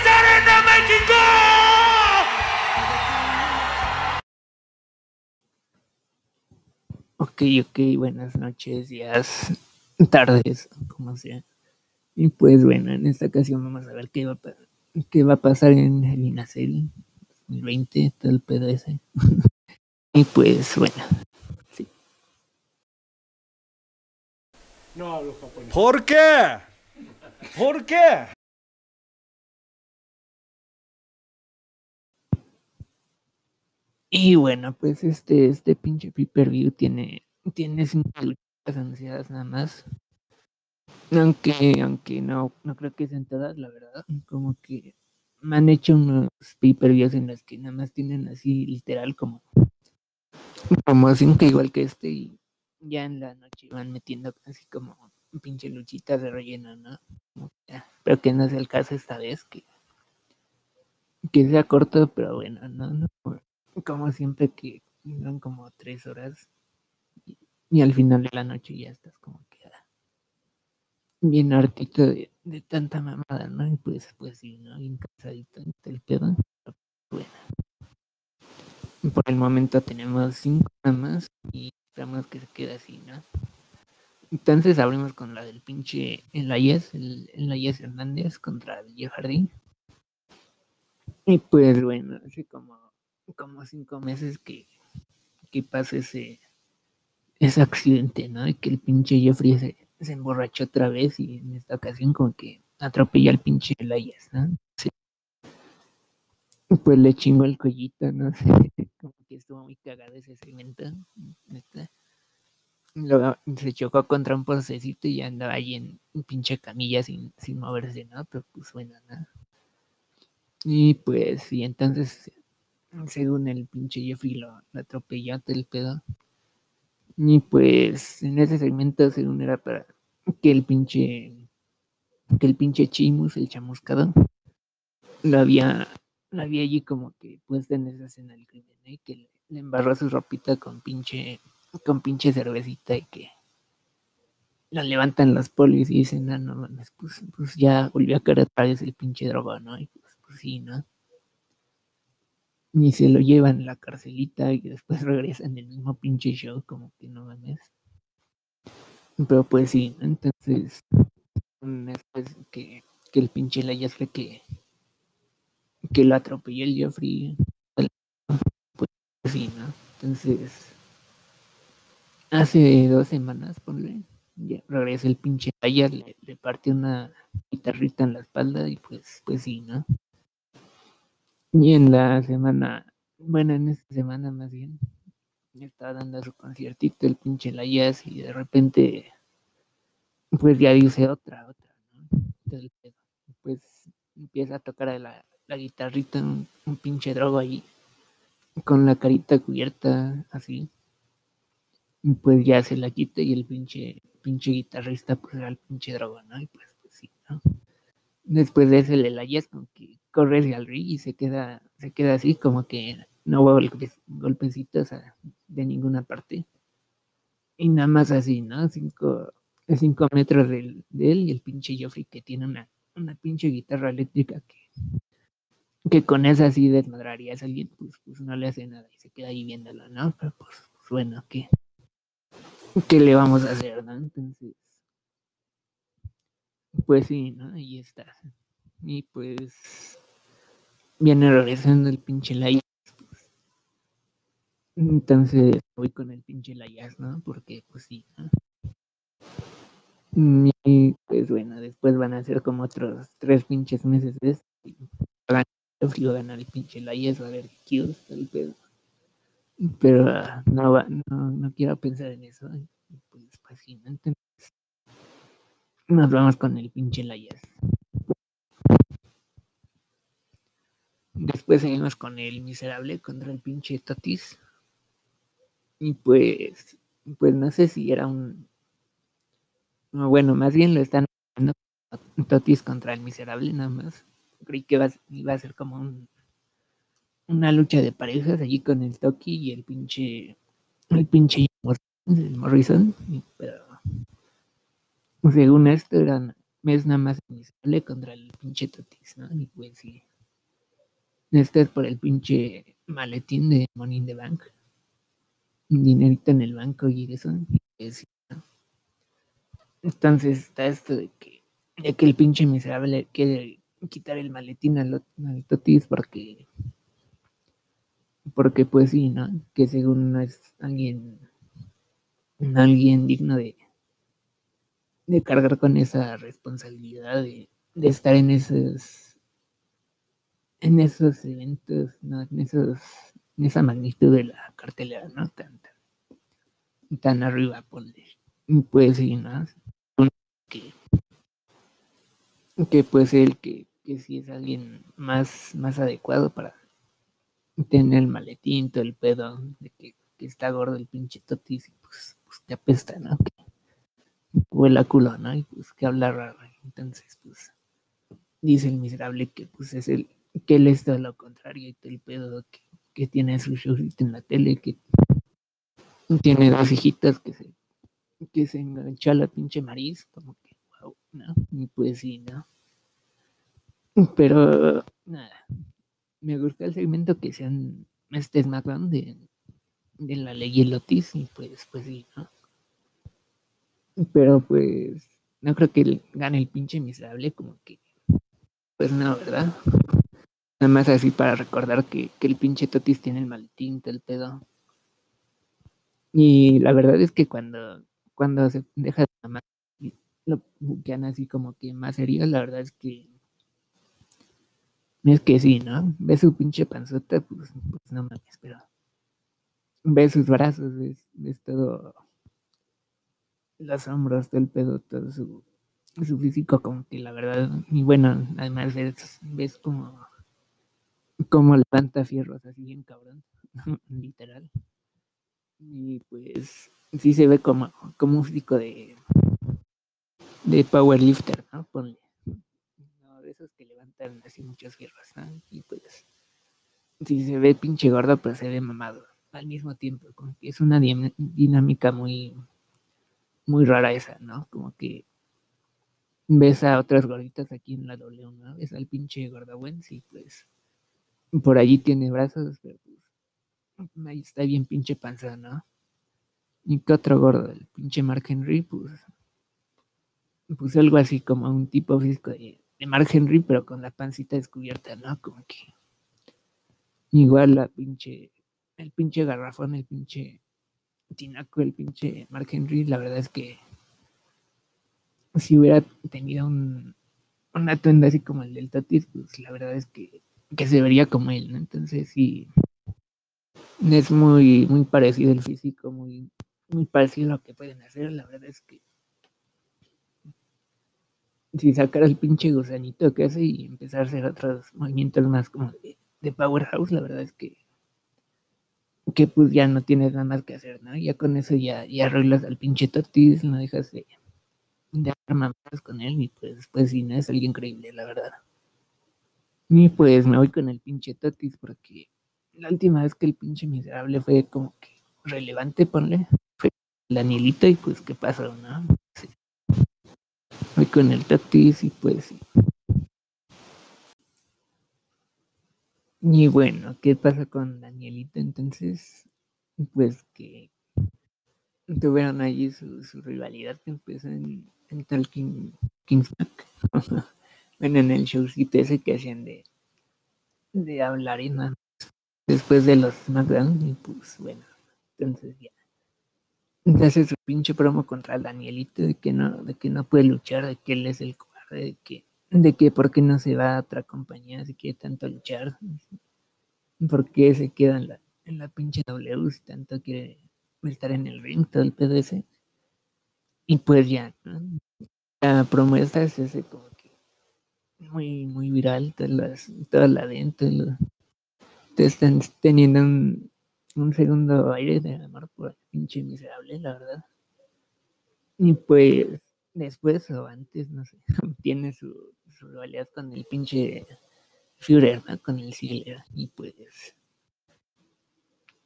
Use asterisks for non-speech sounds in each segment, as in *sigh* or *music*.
Arena México. Ok, ok, buenas noches, días, tardes, como sea. Y pues bueno, en esta ocasión vamos a ver qué va a, qué va a pasar en el INACEL 2020, todo el pedo ese. *laughs* y pues bueno, sí. No hablo japonés. ¿Por qué? ¿Por qué? Y bueno, pues este, este pinche pay-per-view tiene, tiene cinco luchas anunciadas nada más. Aunque, aunque no, no creo que sean todas, la verdad. Como que me han hecho unos pay-per-views en los que nada más tienen así literal como, como cinco igual que este y ya en la noche van metiendo así como pinche luchitas de relleno, ¿no? Ah, Pero que no sea el caso esta vez, que, que sea corto, pero bueno, no, no como siempre que duran como tres horas y, al final de la noche ya estás como que ah, bien hartito de, de tanta mamada, ¿no? Y pues, pues sí, ¿no? Bien cansadito el pedo. Bueno. Por el momento tenemos cinco nada más y esperamos que se quede así, ¿no? Entonces abrimos con la del pinche Elias, el Elias Hernández contra el Jeff Hardy. Y pues bueno, hace como, como cinco meses que, que pasa ese, ese accidente, ¿no? Y que el pinche Jeffrey se, se emborrachó otra vez y en esta ocasión como que atropella al pinche Elias, ¿no? Pues le chingó el cuellito, ¿no? *laughs* como que estuvo muy cagado ese segmento. neta. Luego se chocó contra un postecito y ya andaba ahí en pinche camilla sin, sin moverse, ¿no? Pero pues bueno, ¿no? Y pues, y entonces, según el pinche Jeffrey lo, lo atropelló todo el pedo. Y pues, en ese segmento, según era para que el pinche, que el pinche Chimus, el chamuscado, lo había, lo había allí como que puesto en esa escena del crimen, ¿eh? que le, embarró su ropita con pinche, con pinche cervecita y que la levantan los polis y dicen, no, no mames, pues, pues ya volvió a caer vez el pinche droga, ¿no? Y pues, pues sí, ¿no? Y se lo llevan a la carcelita y después *laughs* regresan el mismo pinche show, como que no mames. Pero pues sí, entonces, después que, que el pinche Layas fue que, que lo atropelló el Jeffrey, pues sí, ¿no? Entonces, hace dos semanas, ponle, ya regresa el pinche Layas, le, le partió una guitarrita en la espalda y pues, pues sí, ¿no? Y en la semana, bueno, en esta semana más bien, estaba dando su conciertito el pinche Layas y de repente, pues ya dice otra, otra, ¿no? El pedo. Pues empieza a tocar la, la guitarrita, un, pinche drogo ahí, con la carita cubierta así. Pues ya se la quita y el pinche, pinche guitarrista pues era el pinche drogo, ¿no? Y pues, pues sí, ¿no? Después de ese le Layas como que corre hacia el ring y se queda, se queda así como que no hubo golpecitos de ninguna parte. Y nada más así, ¿no? Cinco, cinco metros de, él y el pinche Joffrey que tiene una, una pinche guitarra eléctrica que, con esa sí desmadrarías a alguien, pues, pues no le hace nada y se queda ahí viéndolo, ¿no? Pero pues, pues bueno, ¿qué, ¿qué le vamos a hacer, no? Entonces, pues sí, ¿no? Ahí está. Y pues viene regresando el pinche Layas. pues. Entonces voy con el pinche Layas, ¿no? Porque pues sí, ¿no? Y pues bueno, después van a ser como otros tres pinches meses de esto. y va a ganar- el pinche Layas, va a haber kills, el pedo. Pero ah, no, va, no, no quiero pensar en eso. Pues, pues sí, ¿no? Entonces, nos vamos con el pinche Layas. Después seguimos con el miserable contra el pinche Totis. Y pues, pues no sé si era un. no, bueno, más bien lo están haciendo Totis contra el miserable, nada más. Creí que iba, a- ser como un, una lucha de parejas allí con el Toki y el pinche. El pinche Mor- el Morrison. Pero según esto eran es nada más miserable contra el pinche Totis, ¿no? Y pues sí. Este es por el pinche maletín de Money in the Bank. Dinerito en el banco y eso. Entonces está esto de que, de que el pinche miserable quiere quitar el maletín al, al Totis porque porque pues sí, ¿no? Que según no es alguien alguien digno de de cargar con esa responsabilidad de, de estar en esos en esos eventos, ¿no? En esos en esa magnitud de la cartelera, ¿no? Tan, tan, tan arriba, ponle. Pues sí, ¿no? Que, que pues el que, que sí es alguien más, más adecuado para tener el maletín, todo el pedo, de que, que está gordo el pinche totis y pues, pues que apesta, ¿no? Que huele culo, ¿no? Y pues que habla raro. Entonces, pues, dice el miserable que pues es el, que él es todo lo contrario y todo el pedo que, que tiene su showcito en la tele, que tiene dos hijitas que se, que se enganchó a la pinche Maris, como que, wow, ¿no? Y pues sí, ¿no? Pero, nada, me gusta el segmento que sean este SmackDown de, de la ley y el Otis, y pues, pues sí, ¿no? Pero pues, no creo que gane el pinche miserable, como que, pues no, ¿verdad? Nada más así para recordar que, que el pinche Totis tiene el maletín, todo el pedo. Y la verdad es que cuando, cuando se deja de mamar y lo buquean así como que más serio, la verdad es que es que sí, ¿no? Ve su pinche panzota, pues, pues no mames, pero ve sus brazos, ves, ves todo los hombros, todo el pedo, todo su, su físico, como que la verdad, y bueno, además ves, ves como, como levanta fierros así bien cabrón, *laughs* literal. Y pues sí se ve como, como un físico de, de powerlifter, ¿no? Ponle. No, de esos que levantan así muchos fierros, ¿no? Y pues sí se ve pinche gordo, pero se ve mamado al mismo tiempo. Como que es una dinámica muy, muy rara esa, ¿no? Como que ves a otras gorditas aquí en la W, ¿no? Ves al pinche gordabuens y pues por allí tiene brazos, pero pues ahí está bien pinche panza, ¿no? ¿Y qué otro gordo? El pinche Mark Henry, pues, pues algo así como un tipo físico de, Mark Henry, pero con la pancita descubierta, ¿no? Como que igual la pinche, el pinche garrafón, el pinche tinaco, el pinche Mark Henry, la verdad es que si hubiera tenido un, un atuendo así como el del Tatis, pues la verdad es que, que se vería como él, ¿no? Entonces sí, es muy, muy parecido el físico, muy, muy parecido a lo que pueden hacer. La verdad es que si sacar el pinche gusanito que hace y empezar a hacer otros movimientos más como de, de powerhouse, la verdad es que que pues ya no tienes nada más que hacer, ¿no? Ya con eso ya, ya arreglas al pinche Totis, no dejas de, de mamadas con él y pues, pues sí, no es alguien increíble, la verdad. Y pues me voy con el pinche Totis porque la última vez que el pinche miserable fue como que relevante, ponle, fue el y pues qué pasó, ¿no? Sí. Voy con el Totis y pues sí. Y bueno, ¿qué pasa con Danielito entonces? Pues que tuvieron allí su, rivalidad que empezó en, en Talking bueno, *laughs* en el showcito ese que hacían de, de hablar y más. Después de los SmackDown, y pues bueno, entonces ya. Hace su pinche promo contra el Danielito de que no, de que no puede luchar, de que él es el cobarde, de que, de que por qué no se va a otra compañía si quiere tanto luchar, por qué se queda en la, en la pinche W si tanto quiere estar en el ring, todo el ese. Y pues ya, la promesa es ese muy, muy viral, todas las, toda la dentro, te están teniendo un, un segundo aire de amor por el pinche miserable, la verdad. Y pues después o antes, no sé, *laughs* tiene su, rivalidad con el pinche Führer, ¿no? Con el Ziggler. Y pues.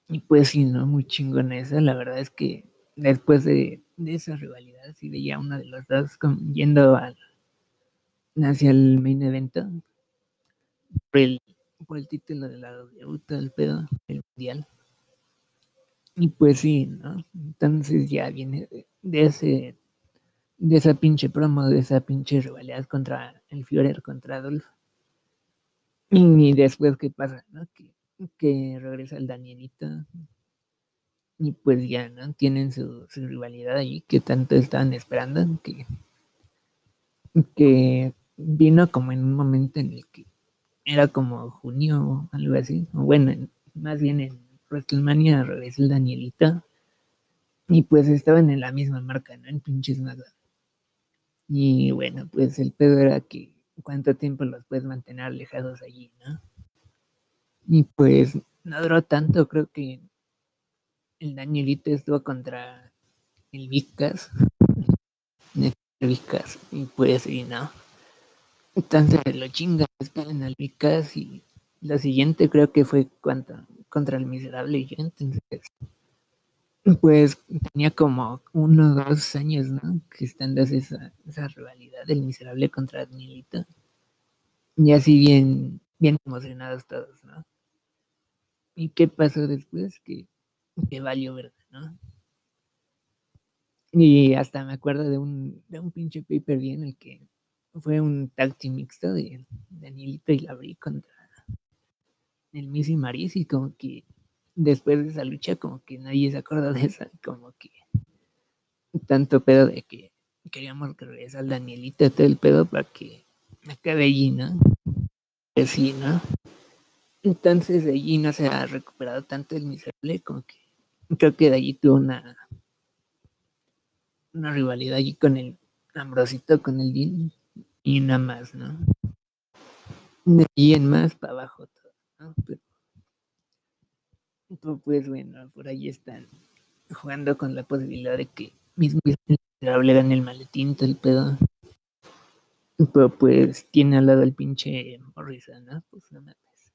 Y pues sí, ¿no? Muy chingón esa. La verdad es que después de, de esa rivalidad, sí veía una de los dos yendo al, hacia el main event por el, por el título de la W, todo el pedo, el mundial. Y pues sí, ¿no? Entonces ya viene de, ese, de esa pinche promo, de esa pinche rivalidad contra el Führer, contra Adolf. Y después, ¿qué pasa? ¿no? Que, que regresa el Danielito. Y pues ya, ¿no? Tienen su, su rivalidad allí que tanto estaban esperando. Que, que vino como en un momento en el que era como junio o algo así. O bueno, en- más bien en WrestleMania regresó el Danielito. Y pues estaban en la misma marca, ¿no? En pinches SmackDown. Y bueno, pues el pedo era que cuánto tiempo los puedes mantener alejados allí, ¿no? Y pues no duró tanto, creo que el Danielito estuvo contra el Vicas, el Vicas, y pues sí, ¿no? Entonces lo chingan, despiden al Vicas y lo siguiente creo que fue contra, contra el Miserable y yo, entonces pues tenía como uno o dos años, ¿no? Que están dando esa, esa rivalidad del Miserable contra Danielito. Y así bien, bien emocionados todos, ¿no? ¿Y qué pasó después? Que, que valió verdad, ¿no? Y hasta me acuerdo de un, de un pinche paper bien en el que fue un tag mixto de Danielito y Labri contra el Miss y Maris y como que después de esa lucha como que nadie se acordó de esa, como que tanto pedo de que queríamos que regresara el Danielito todo el pedo para que acabe allí, ¿no? Sí, ¿no? Entonces de allí no se ha recuperado tanto el miserable, como que creo que de allí tuvo una una rivalidad allí con el Ambrosito, con el Dean y nada más, ¿no? Allí en más para abajo todo, ¿no? Pero, pero, pues bueno, por ahí están jugando con la posibilidad de que mismo miserable gane el maletín, todo el pedo. Pero pues tiene al lado el pinche Morrison, ¿no? Pues no mames.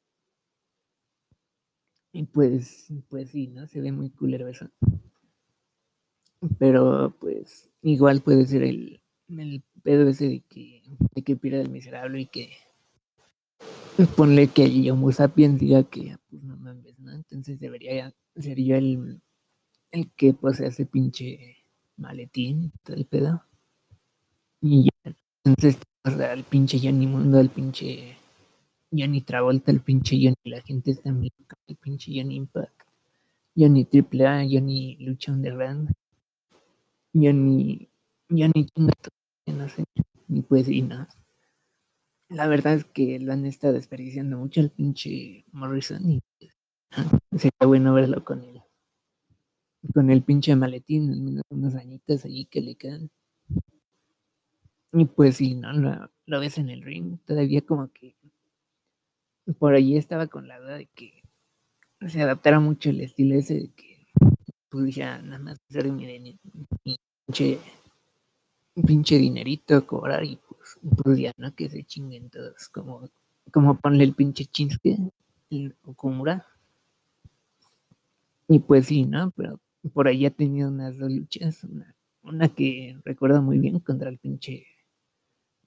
Y pues, pues sí, ¿no? Se ve muy culero eso. Pero pues igual puede ser el, el pedo ese de que, de que pierda el miserable y que ponle que el Homo sapiens diga que pues no mames, ¿no? Entonces debería ser yo el, el que posee ese pinche maletín, todo el pedo. Y ya, entonces o sea, el pinche Johnny Mundo, el pinche Johnny Travolta, el pinche Johnny, la gente está muy loca, el pinche Johnny Impact, Johnny Triple A, Johnny Lucha Underground, Johnny, Johnny No sé, y pues y no. La verdad es que lo han estado desperdiciando mucho el pinche Morrison y pues, sería bueno verlo con él. Con el pinche maletín, al menos unos añitos allí que le quedan. Y pues sí, ¿no? Lo, lo ves en el ring, todavía como que por allí estaba con la duda de que se adaptara mucho el estilo ese de que pues ya nada más hacer mi pinche, pinche dinerito, cobrar y pues, pues, ya no que se chinguen todos, como, como ponle el pinche Chinsuke, el Okumura. Y pues sí, ¿no? Pero por ahí ha tenido unas dos luchas, una, una que recuerdo muy bien contra el pinche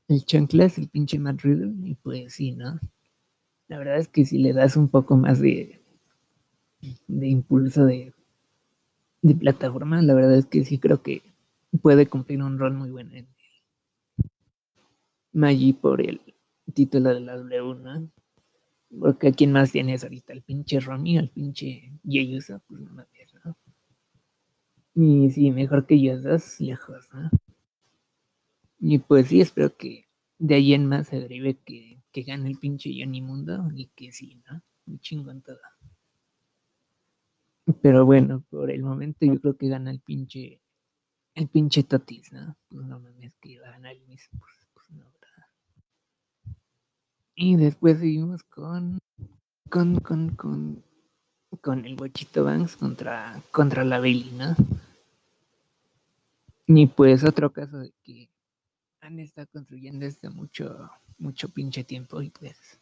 el Chanclas, el pinche Matt Riddle, y pues sí, ¿no? La verdad es que si le das un poco más de, de impulso de, de plataforma, la verdad es que sí creo que puede cumplir un rol muy bueno en Maggi por el título de la W, ¿no? Porque a quién más tienes ahorita, el pinche Romy, el pinche Jey Uso, pues no mames, ¿no? Y sí, mejor que dos, lejos, ¿no? Y pues sí, espero que de ahí en más se derive que, que gane el pinche Johnny Mundo y que sí, ¿no? Un chingón todo. Pero bueno, por el momento yo creo que gana el pinche, el pinche Totis, ¿no? Pues no mames que iba a ganar el mismo, pues, pues no, ¿verdad? Y después seguimos con, con, con, con, con el Bochito Banks contra, contra la Bailey, ¿no? Y pues otro caso de que han estado construyendo desde mucho, mucho pinche tiempo y pues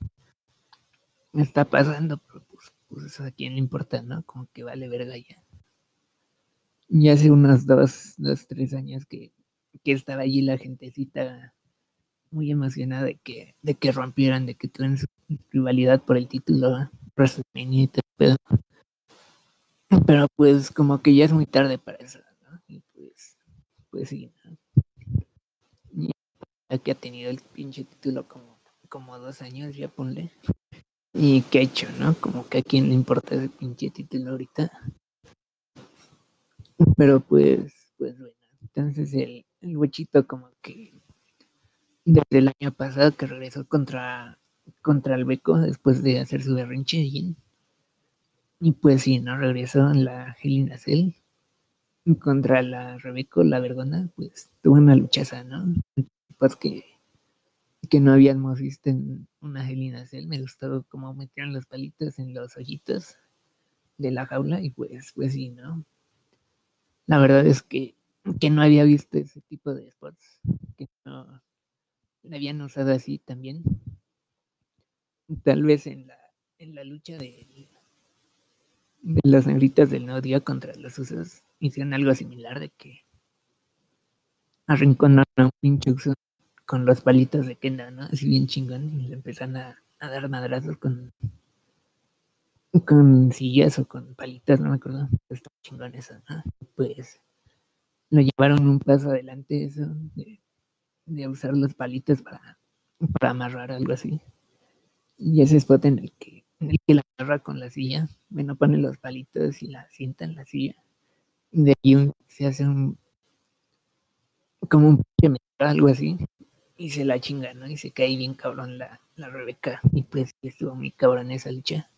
me está pasando, pero pues, pues eso a quién le importa, ¿no? Como que vale verga ya. Y hace unos dos, dos, tres años que, que estaba allí la gentecita muy emocionada de que, de que rompieran, de que tuvieran su rivalidad por el título WrestleMania y todo el pedo. Pero pues como que ya es muy tarde para eso, ¿no? Y pues, pues sí, ¿no? Y que ha tenido el pinche título como, como dos años, ya ponle. Y qué ha hecho, ¿no? Como que a quién le importa ese pinche título ahorita. *laughs* Pero pues, pues bueno, entonces el, el huechito como que desde el año pasado que regresó contra, contra el Beco después de hacer su berrinche allí. Y pues sí, ¿no? Regresó en la Helena Cell contra la Rebeco, la Vergona, pues tuvo una luchaza, ¿no? Pues que, no habíamos visto en una Helena Cell. Me gustó cómo metieron los palitos en los ojitos de la jaula y pues, pues sí, ¿no? La verdad es que, que no había visto ese tipo de spots, que no la habían usado así también. Tal vez en la, en la lucha de, de las negritas del nuevo día contra los usos hicieron algo similar de que arrinconaron a un pinche uso con los palitos de Kenda, ¿no? Así bien chingón y le empezaron a, a dar madrazos con con sillas o con palitas, no me acuerdo. Está chingón eso, ¿no? Pues lo llevaron un paso adelante eso de, usar los palitos para, para amarrar algo así. Y ese spot en el que, en el que la amarra con la silla, bueno, pone los palitos y la sienta en la silla. De ahí un- se hace un como un pinche algo así. Y se la chinga, ¿no? Y se cae bien cabrón la, la Rebeca. Y pues estuvo muy cabrón esa lucha.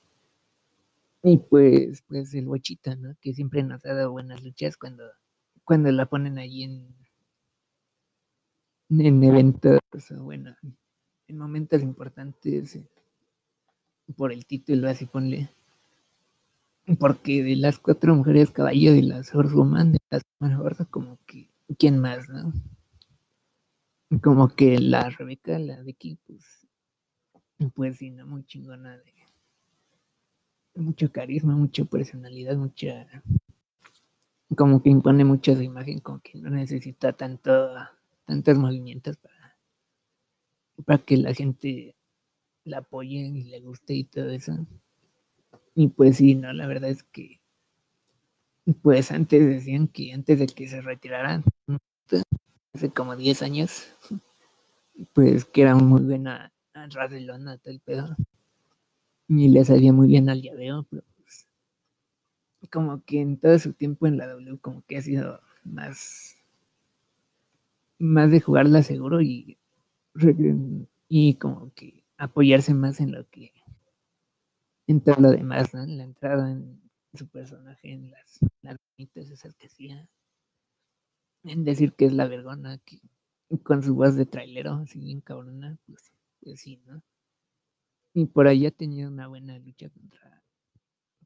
Y pues, pues el Huachita, ¿no? Que siempre nos ha dado buenas luchas cuando, cuando la ponen allí en, en eventos, bueno, en momentos importantes eh, por el título, así ponle. Porque de las cuatro mujeres caballo de las Horsewoman, de las Horse, como que, ¿quién más, no? Como que la Rebeca, la Becky, pues, pues sí, ¿no? Muy chingona de mucho carisma, mucha personalidad, mucha como que impone mucho su imagen, como que no necesita tanto, tantos movimientos para, para que la gente la apoye y le guste y todo eso. Y pues sí, no, la verdad es que pues antes decían que antes de que se retirara, hace como 10 años, pues que era muy buena a todo el pedo. Y le salía muy bien al llaveo, pero pues como que en todo su tiempo en la W como que ha sido más más de jugarla seguro y y como que apoyarse más en lo que en todo lo demás, ¿no? En la entrada en su personaje, en las, las esas que hacía, en decir que es la vergona, que con su voz de trailero, así bien cabrona, pues, pues sí, ¿no? Y por ahí ha tenido una buena lucha contra,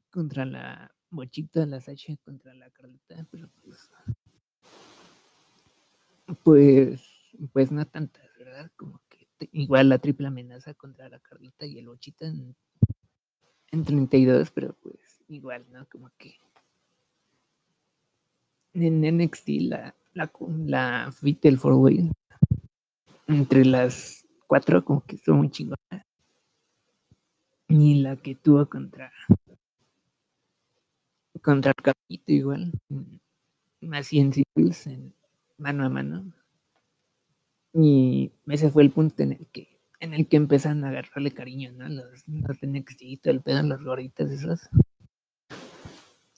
contra la Bochita, la Sacha, contra la Carlota, pero pues, pues, pues no tantas, ¿verdad? Como que igual la triple amenaza contra la Carlita y el Bochita en, en 32, pero pues igual, ¿no? Como que en NXT la, la, la Four Way entre las cuatro como que estuvo muy chingona. Y la que tuvo contra contra el Capito igual, así en singles, en mano a mano. Y ese fue el punto en el que en el que empezaron a agarrarle cariño, ¿no? Los, los NXT el pedo, los gorditas esos.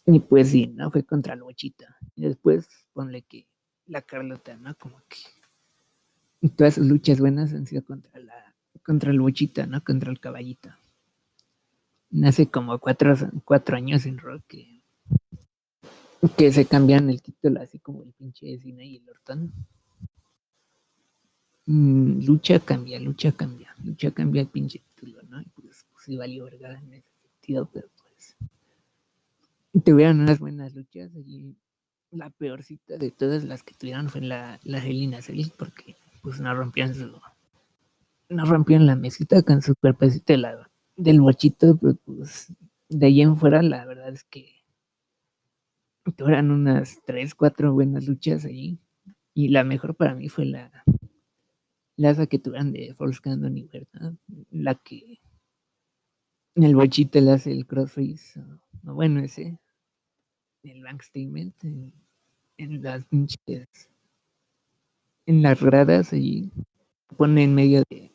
Y pues sí, ¿no? Fue contra el Bochita. Y después ponle que la Carlota, ¿no? Como que todas sus luchas buenas han sido contra la contra el Bochita, ¿no? Contra el caballito. Hace como cuatro, cuatro años en Rock que, se cambian el título así como el pinche Cena y el Orton. Mm, lucha cambia, lucha cambia, lucha cambia el pinche título, ¿no? Y pues, pues sí valió verga en ese sentido, pero pues tuvieron unas buenas luchas allí. La peorcita de todas las que tuvieron fue la, la Helena Cell, porque pues no rompían su no rompían la mesita con su cuerpecito de la, del bochito, pero pues de ahí en fuera la verdad es que tuvieron unas tres, cuatro buenas luchas allí. Y la mejor para mí fue la la que tuvieron de Force Cannon y ¿verdad? La que en el bochito le hace el crossface, o bueno, ese, el bank statement, en, en las pinches, en las gradas allí, pone en medio de,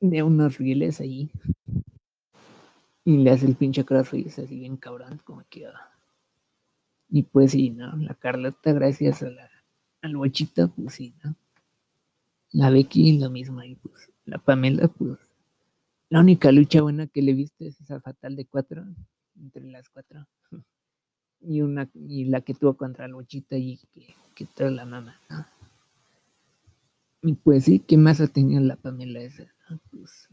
de unos rieles allí y le hace el pinche crossface así bien cabrón, como que. ah. Y pues sí, ¿no? La Carlota, gracias a la, al bochito, pues sí, ¿no? La Becky, lo mismo ahí, pues. La Pamela, pues. La única lucha buena que le viste es esa fatal de cuatro, entre las cuatro. *laughs* Y una, y la que tuvo contra el bochito y que, que la mamá, ¿no? Y pues sí, ¿qué más ha tenido la Pamela esa? Pues,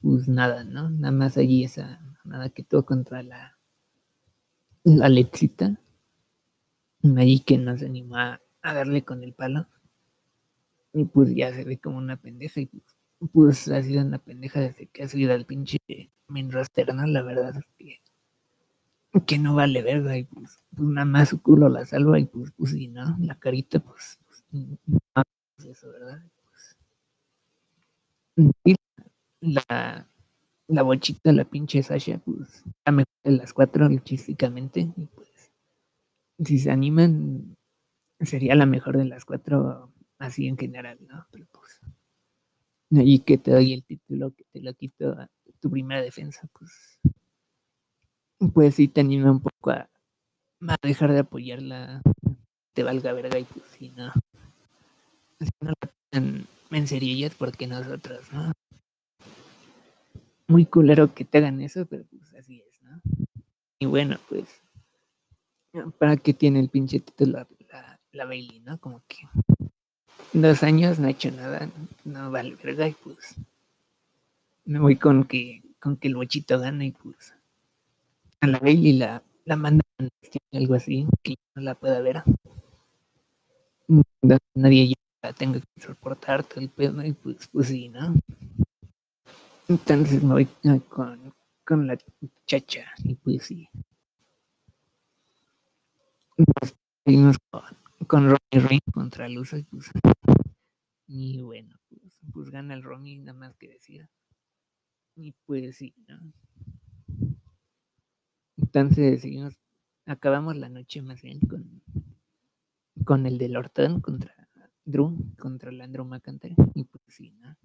pues nada, ¿no? Nada más allí esa nada que tuvo contra la, la Lexita. Allí que no se animó a, darle con el palo. Y pues ya se ve como una pendeja. Y pues, ha sido una pendeja desde que ha subido al pinche ¿no? La verdad es que, no vale verga. Y pues, pues nada más su culo la salva. Y pues, pues sí, ¿no? La carita, pues, pues, no, eso, ¿verdad? La, la bochita, la pinche Sasha, pues la mejor de las cuatro luchísticamente. Y pues, si se animan, sería la mejor de las cuatro, así en general, ¿no? Pero pues, y que te doy el título, que te lo quito a tu primera defensa, pues, pues sí te anima un poco a, a dejar de apoyarla, te valga verga y pues sí, ¿no? Si no la serio, porque nosotros, ¿no? muy culero que te hagan eso, pero pues así es, ¿no? Y bueno, pues, ¿para qué tiene el pinche título la, la, Bailey, no? Como que dos años no ha hecho nada, no vale verga, y pues me voy con que, con que el bochito gana y pues a la Bailey la, la mandan algo así, que no la pueda ver. Nadie ya la tenga que soportar todo el pedo, y pues, pues sí, ¿no? Entonces me voy con, con la chacha y pues sí. Nos seguimos con, con Romy Reigns contra Lusa y pues, y bueno, pues, pues gana el Romy, nada más que decir. Y pues sí, ¿no? Entonces seguimos, acabamos la noche más bien con, con el del Orton contra Drew, contra el Andrew McIntyre. Y pues sí, ¿no?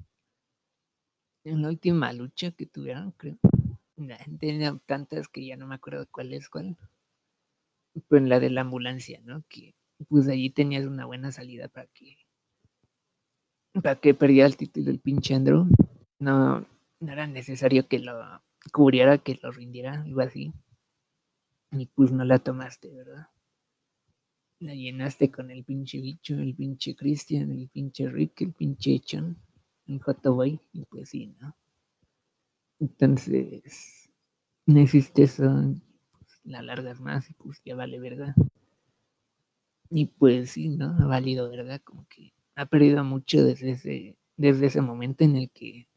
en la última lucha que tuvieron, creo. Nah, Tenía tantas que ya no me acuerdo cuál es cuál. En la de la ambulancia, ¿no? Que pues allí tenías una buena salida para que para que perdiera el título el pinche Andrew. No, no era necesario que lo cubriera, que lo rindiera, algo así. Y pues no la tomaste, ¿verdad? La llenaste con el pinche bicho, el pinche Christian, el pinche Rick, el pinche Chon en Hotaway y pues sí, ¿no? Entonces, no existe eso, pues, la largas más y pues ya vale, ¿verdad? Y pues sí, ¿no? Ha valido, ¿verdad? Como que ha perdido mucho desde ese, desde ese momento en el que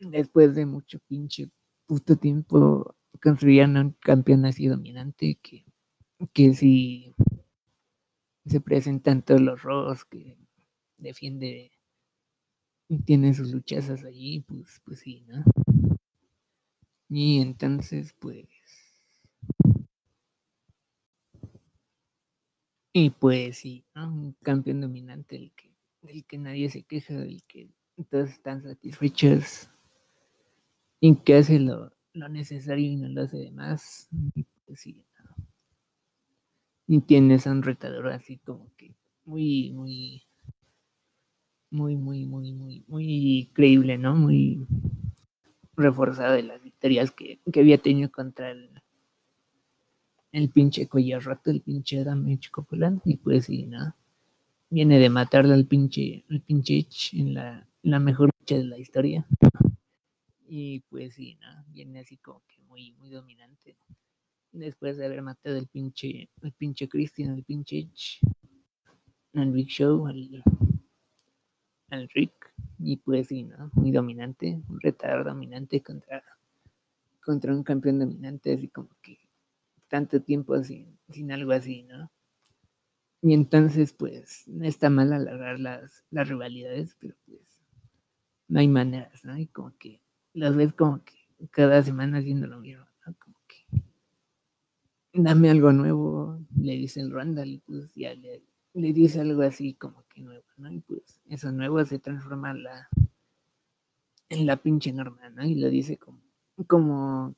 después de mucho pinche puto tiempo construían un campeón así dominante que, que si se presentan todos los robos que defiende y tiene sus luchazas allí, pues, pues sí, ¿no? Y entonces, pues. Y pues sí, ¿no? Un campeón dominante del que, del que nadie se queja, del que todos están satisfechos y que hace lo, lo necesario y no lo hace de más. Pues sí. Y tienes a un retador así como que muy, muy muy, muy, muy, muy, muy creíble, ¿no? Muy reforzada de las victorias que, que había tenido contra el, el pinche collar roto, el pinche Damage Copeland, y pues sí, ¿no? Viene de matarle al pinche, al pinche en la, la mejor lucha de la historia. Y pues sí, ¿no? Viene así como que muy, muy dominante. Después de haber matado al pinche, al pinche Christian, al pinche al Big Show, al, al Rick y pues sí, ¿no? Muy dominante, un retador dominante contra, contra un campeón dominante, así como que tanto tiempo sin, sin algo así, ¿no? Y entonces, pues, no está mal alargar las, las rivalidades, pero pues no hay maneras, ¿no? Y como que las ves como que cada semana haciendo lo mismo, dame algo nuevo, le dice el Randall y pues ya le, dice algo así como que nuevo, ¿no? Y pues eso nuevo se transforma la, en la pinche norma, ¿no? Y lo dice como, como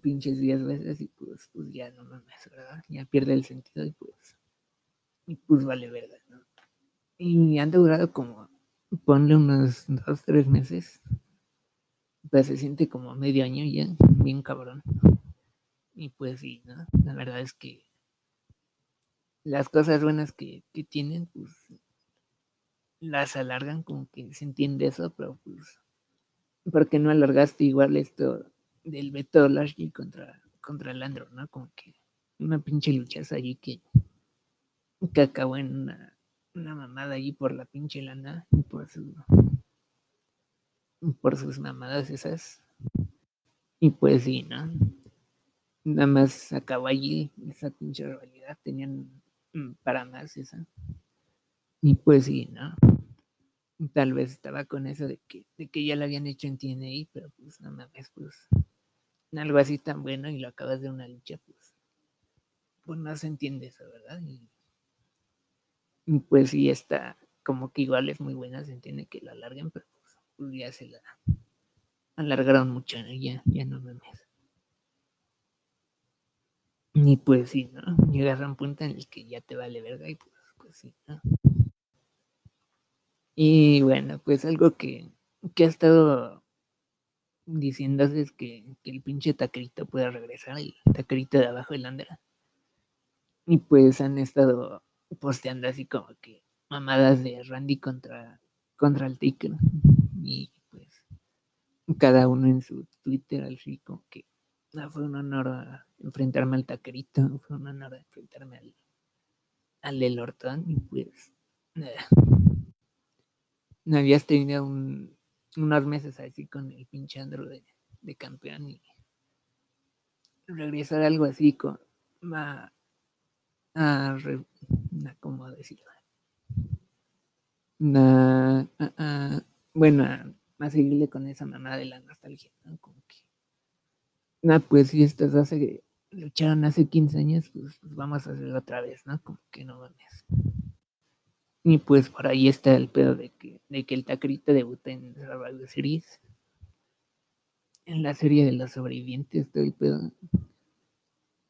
pinches diez veces y pues, pues ya no mames, ¿verdad? Ya pierde el sentido y pues, y pues vale verdad, ¿no? Y han durado como, ponle unos dos, tres meses, pues se siente como medio año ya, bien cabrón. Y pues sí, ¿no? La verdad es que las cosas buenas que, que tienen, pues las alargan, como que se entiende eso, pero pues, ¿por qué no alargaste igual esto del Beto Lashley contra, contra Landro, ¿no? Como que una pinche luchaza allí que, que acabó en una, una mamada allí por la pinche lana y por su por sus mamadas esas. Y pues sí, ¿no? Nada más acabó allí esa pinche rivalidad, tenían mm, para más esa. Y pues sí, ¿no? Tal vez estaba con eso de que, de que ya lo habían hecho en TNA, pero pues no mames, pues algo así tan bueno y lo acabas de una lucha, pues, pues no se entiende eso, ¿verdad? Y, y pues sí está como que igual es muy buena, se entiende que la alarguen, pero pues, pues ya se la alargaron mucho, ¿no? Ya, ya no mames. Y pues sí, ¿no? A un punto en el que ya te vale verga y pues, pues sí, ¿no? Y bueno, pues algo que, que ha estado diciéndose es que, que el pinche taquerito pueda regresar, el taquerito de abajo del Andra. Y pues han estado posteando así como que mamadas de Randy contra, contra el Taker. Y pues cada uno en su Twitter, así como que ah, fue un honor a enfrentarme al taquerito, *laughs* fue un honor enfrentarme al, al y pues nada. No habías tenido un, unos meses así con el pinche Andro de, campeón y regresar algo así con a, ¿cómo decirlo? A- a- bueno, a, seguirle con esa mamá de la nostalgia, ¿no? No, pues si estos hace, lucharon hace 15 años, pues, pues vamos a hacerlo otra vez, ¿no? Como que no mames. Y pues por ahí está el pedo de que, de que el tacrito debuta en Survivor Series. En la serie de los sobrevivientes, todo el pedo.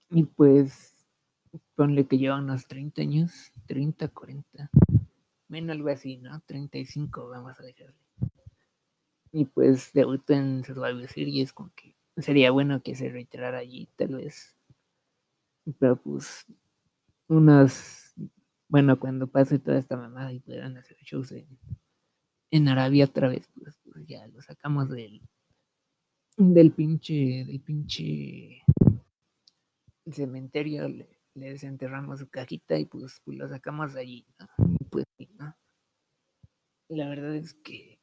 Y pues ponle que lleva unos 30 años, 30, 40. Menos algo así, ¿no? 35, vamos a dejarle. Y pues debutó en Survivor Series, como que sería bueno que se reiterara allí, tal vez. Pero pues unos bueno, cuando pase toda esta mamada y puedan hacer shows en, en Arabia otra vez, pues, pues ya lo sacamos del, del pinche, del pinche cementerio, le, desenterramos su cajita y pues, pues lo sacamos de allí, ¿no? Pues sí, ¿no? La verdad es que,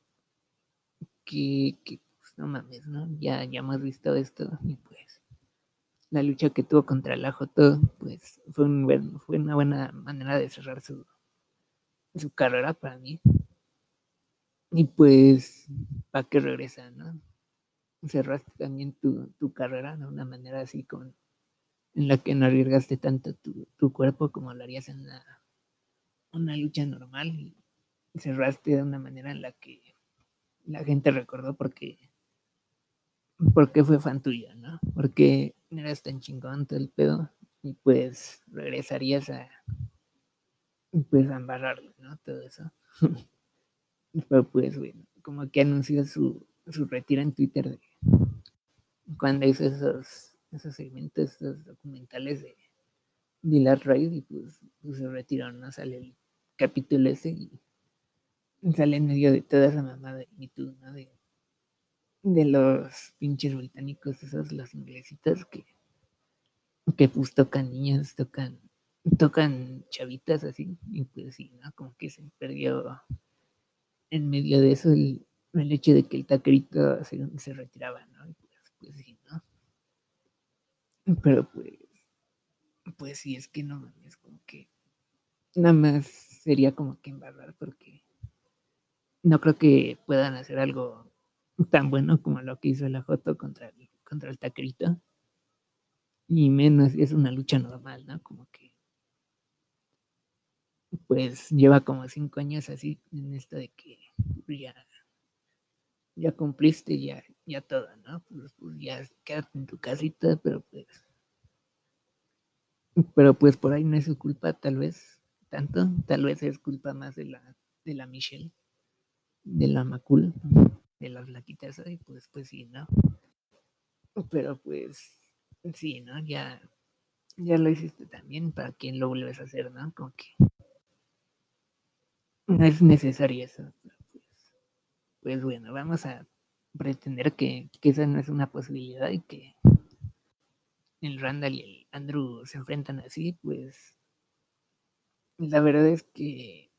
que, que no mames, ¿no? Ya, ya hemos visto esto y pues la lucha que tuvo contra el Ajo todo, pues fue, fue una buena manera de cerrar su, su carrera para mí. Y pues, ¿para qué regresa, no? Cerraste también tu, tu carrera de una manera así con en la que no arriesgaste tanto tu, tu cuerpo como lo harías en una, una lucha normal cerraste de una manera en la que la gente recordó porque porque fue fan tuyo, ¿no? Porque eras tan chingón todo el pedo y pues regresarías a pues a embarrarlo, ¿no? Todo eso. *laughs* Pero pues bueno, como que anunció su, su retiro en Twitter de cuando hizo esos, esos segmentos, esos documentales de, de Ride y pues, pues se retiró, ¿no? Sale el capítulo ese y sale en medio de toda esa mamada de Too, ¿no? De, de los pinches británicos, esos, los inglesitos que, que pues tocan niñas, tocan, tocan chavitas así, y pues sí, ¿no? Como que se perdió en medio de eso el, el hecho de que el taquerito se, se retiraba, ¿no? Y pues, pues sí, ¿no? Pero pues, pues sí, es que no mames, como que nada más sería como que embarrar porque no creo que puedan hacer algo *laughs* tan bueno como lo que hizo el Ajoto contra el, contra el Taquerito. Y menos, es una lucha normal, ¿no? Como que pues lleva como cinco años así en esto de que ya, ya cumpliste ya, ya todo, ¿no? Pues, pues ya quédate en tu casita, pero pues pero pues por ahí no es su culpa, tal vez, tanto, tal vez es culpa más de la, de la Michelle, de la Macul, de las flaquitas, y pues, pues sí, ¿no? Pero pues, sí, ¿no? Ya, ya lo hiciste también, ¿para quién lo vuelves a hacer, no? Como que no es necesario eso. Pues, pues, bueno, vamos a pretender que, que esa no es una posibilidad y que el Randall y el Andrew se enfrentan así, pues la verdad es que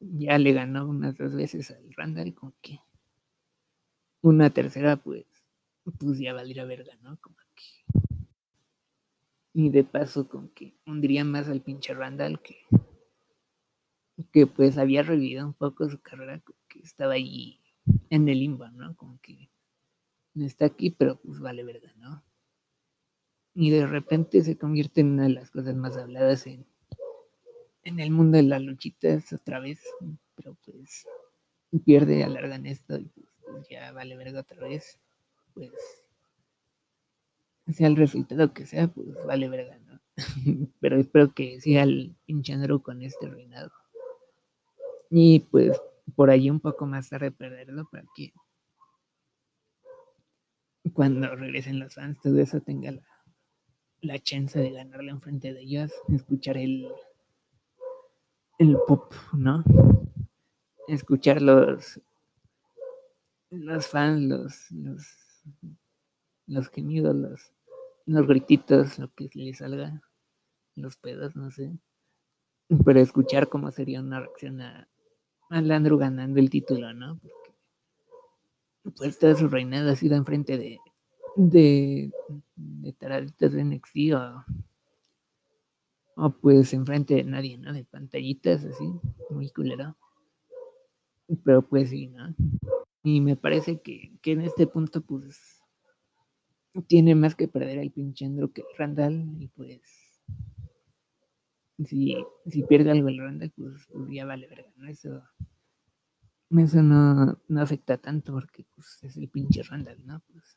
ya le ganó unas dos veces al Randall, con que una tercera, pues, pues ya valdría verga, ¿no? Como que. Y de paso, con que hundiría más al pinche Randall que, que pues había revivido un poco su carrera, que estaba ahí en el limbo, ¿no? Como que no está aquí, pero pues vale verga, ¿no? y de repente se convierte en una de las cosas más habladas en, en el mundo de las luchitas otra vez, pero pues pierde, alargan esto y pues, ya vale verga otra vez, pues sea el resultado que sea, pues vale verga, ¿no? *laughs* pero espero que sea el pinche Andrew con este reinado. Y pues por ahí un poco más tarde perderlo para que cuando regresen los fans todo eso tenga la la chance de ganarle enfrente de ellas, escuchar el, el pop, ¿no? Escuchar los, los fans, los, los, los gemidos, los, los grititos, lo que le salga, los pedos, no sé. Pero escuchar cómo sería una reacción a, a Landru ganando el título, ¿no? Porque pues toda su reinado ha sido enfrente de de, de taraditas de NXT o, o pues enfrente de nadie, ¿no? De pantallitas así, muy culero. Pero pues sí, ¿no? Y me parece que, que en este punto pues tiene más que perder el pinche que el Randall y pues si, si pierde algo el Randall pues, pues ya vale verga, ¿no? Eso, eso no, no afecta tanto porque pues es el pinche Randall, ¿no? Pues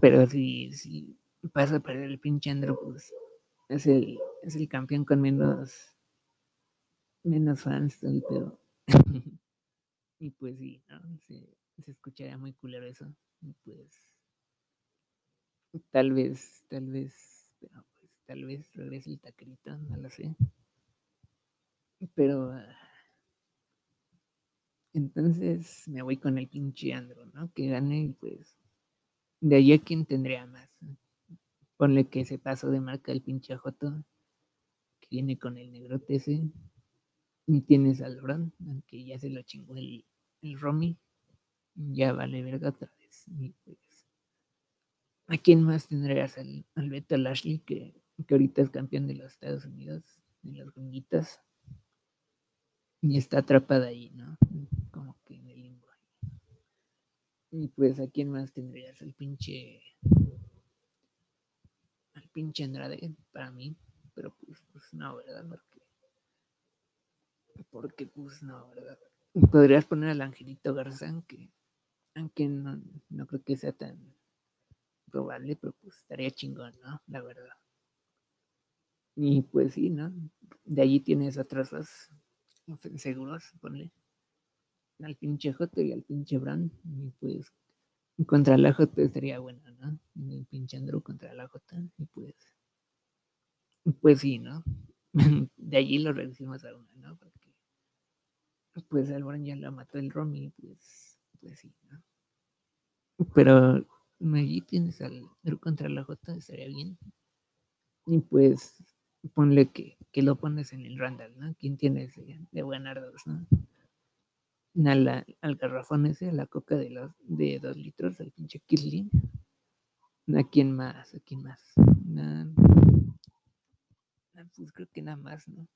pero si, si pasa a perder el pinche Andrew, pues es el, es el campeón con menos, menos fans, pero *laughs* y pues sí, ¿no? Se, se escucharía muy culero eso. Y pues tal vez, tal vez, pero pues tal vez regrese el tacrito, no lo sé. Pero uh, entonces me voy con el pinche Andrew, ¿no? Que gane y pues de ahí a quién tendría más. Ponle que ese paso de marca el pinche Joto, que viene con el negrote ese. Y tienes al Bron, aunque ya se lo chingó el, el Romy. Ya vale verga otra vez. Y pues, ¿a quién más tendrías? Al, al Beto Lashley, que, que ahorita es campeón de los Estados Unidos, de las gringuitas. Y está atrapada ahí, ¿no? Como que en el limbo. Y pues, ¿a quién más tendrías? El pinche. Al pinche Andrade, para mí. Pero pues, pues no, ¿verdad? Porque. Porque, pues no, ¿verdad? Podrías poner al Angelito Garzán, que. Aunque no, no creo que sea tan probable, pero pues estaría chingón, ¿no? La verdad. Y pues sí, ¿no? De allí tienes otros dos seguros, ponle al pinche Joto y al pinche Bran. Y pues contra la J estaría bueno, ¿no? El pinche Andrew contra la J. Y pues, pues sí, ¿no? *laughs* De allí lo reducimos a una, pues al Bran ya lo mató el Romy, pues, pues sí, ¿no? Pero allí tienes al Andrew contra la J, estaría bien. Y pues ponle que, que lo pones en el Randall, ¿no? ¿Quién tienes de, de buenardos, no? al, al garrafón ese, a la coca de, los, de dos litros, al pinche Kirlin. ¿A quién más? ¿A quién más? pues creo que nada más, ¿no?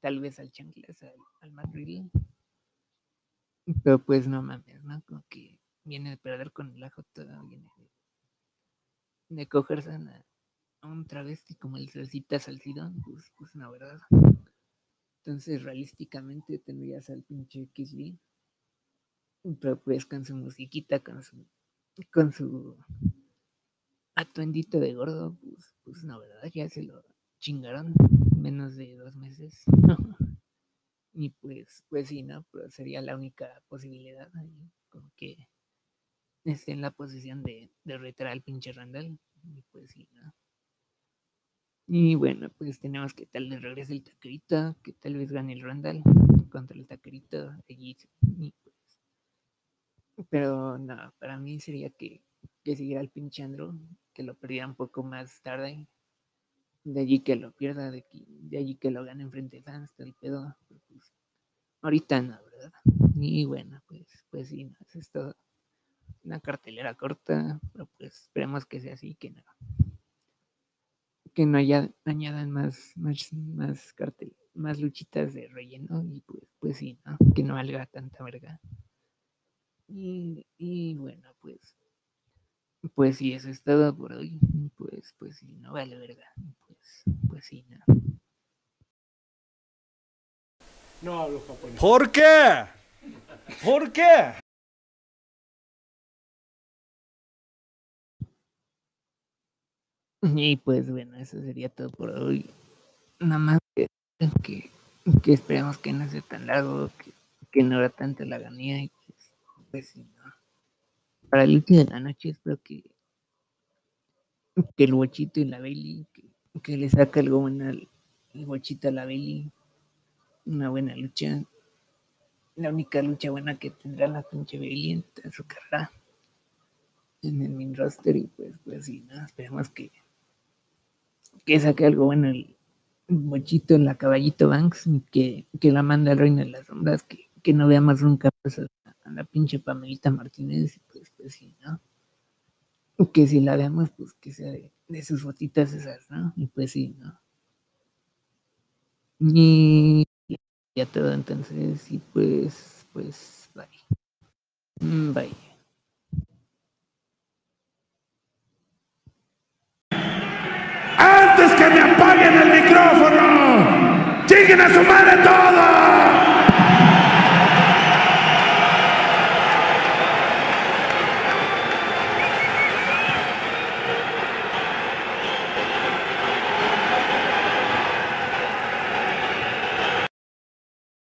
Tal vez al chanclas, al, al. Pero pues no mames, ¿no? Como que viene de perder con el ajo todo, viene de, cogerse a, a un travesti como el Salsita Salcidón, pues, pues no, ¿verdad? Entonces, realísticamente tendrías al pinche Lee, pero pues con su musiquita, con su, con su atuendito de gordo, pues, pues no, ¿verdad? Ya se lo chingaron menos de dos meses. *laughs* y pues, pues sí, ¿no? Pero sería la única posibilidad ahí, como que esté en la posición de, de retar al pinche Randall. Y pues sí, ¿no? Y bueno, pues tenemos que tal vez regrese el taquerito, que tal vez gane el Randall contra el taquerito allí. Y pues, pero no, para mí sería que, que siguiera el pinche Andrew, que lo perdiera un poco más tarde. De allí que lo pierda, de, aquí- de allí que lo gane enfrente de todo el pedo. pues, ahorita no, ¿verdad? Y bueno, pues, pues sí, no, es todo. Una cartelera corta, pero pues esperemos que sea así, que no. Que no haya, añadan más, más, más cartel, más luchitas de relleno y pues, pues sí, ¿no? Que no valga tanta verga. Y, y bueno, pues, pues sí, eso es todo por hoy. Pues, pues sí, no vale verga. Pues, pues sí, no. No hablo japonés. ¿Por qué? ¿Por qué? Y pues bueno, eso sería todo por hoy. Nada más que, que, que esperemos que no sea tan largo, que, que no era tanta la agonía y pues, pues sí, ¿no? Para el último de la noche espero que, que el guachito y la Bailey, que, le saca algo bueno al el guachito a la Bailey, una buena lucha. La única lucha buena que tendrá la pinche Bailey en su carrera en el main roster y pues, pues sí, ¿no? Esperemos que, que saque algo bueno el bochito en la caballito Banks que, que la mande al reino de las sombras, que, que no veamos nunca más la pinche Pamelita Martínez, y pues, pues sí, ¿no? Que si la veamos, pues que sea de, sus botitas esas, ¿no? Y pues sí, ¿no? Y ya todo entonces, y pues, pues, bye. Mm, Bye. antes que me apaguen el micrófono. ¡Lleguen a su madre todos!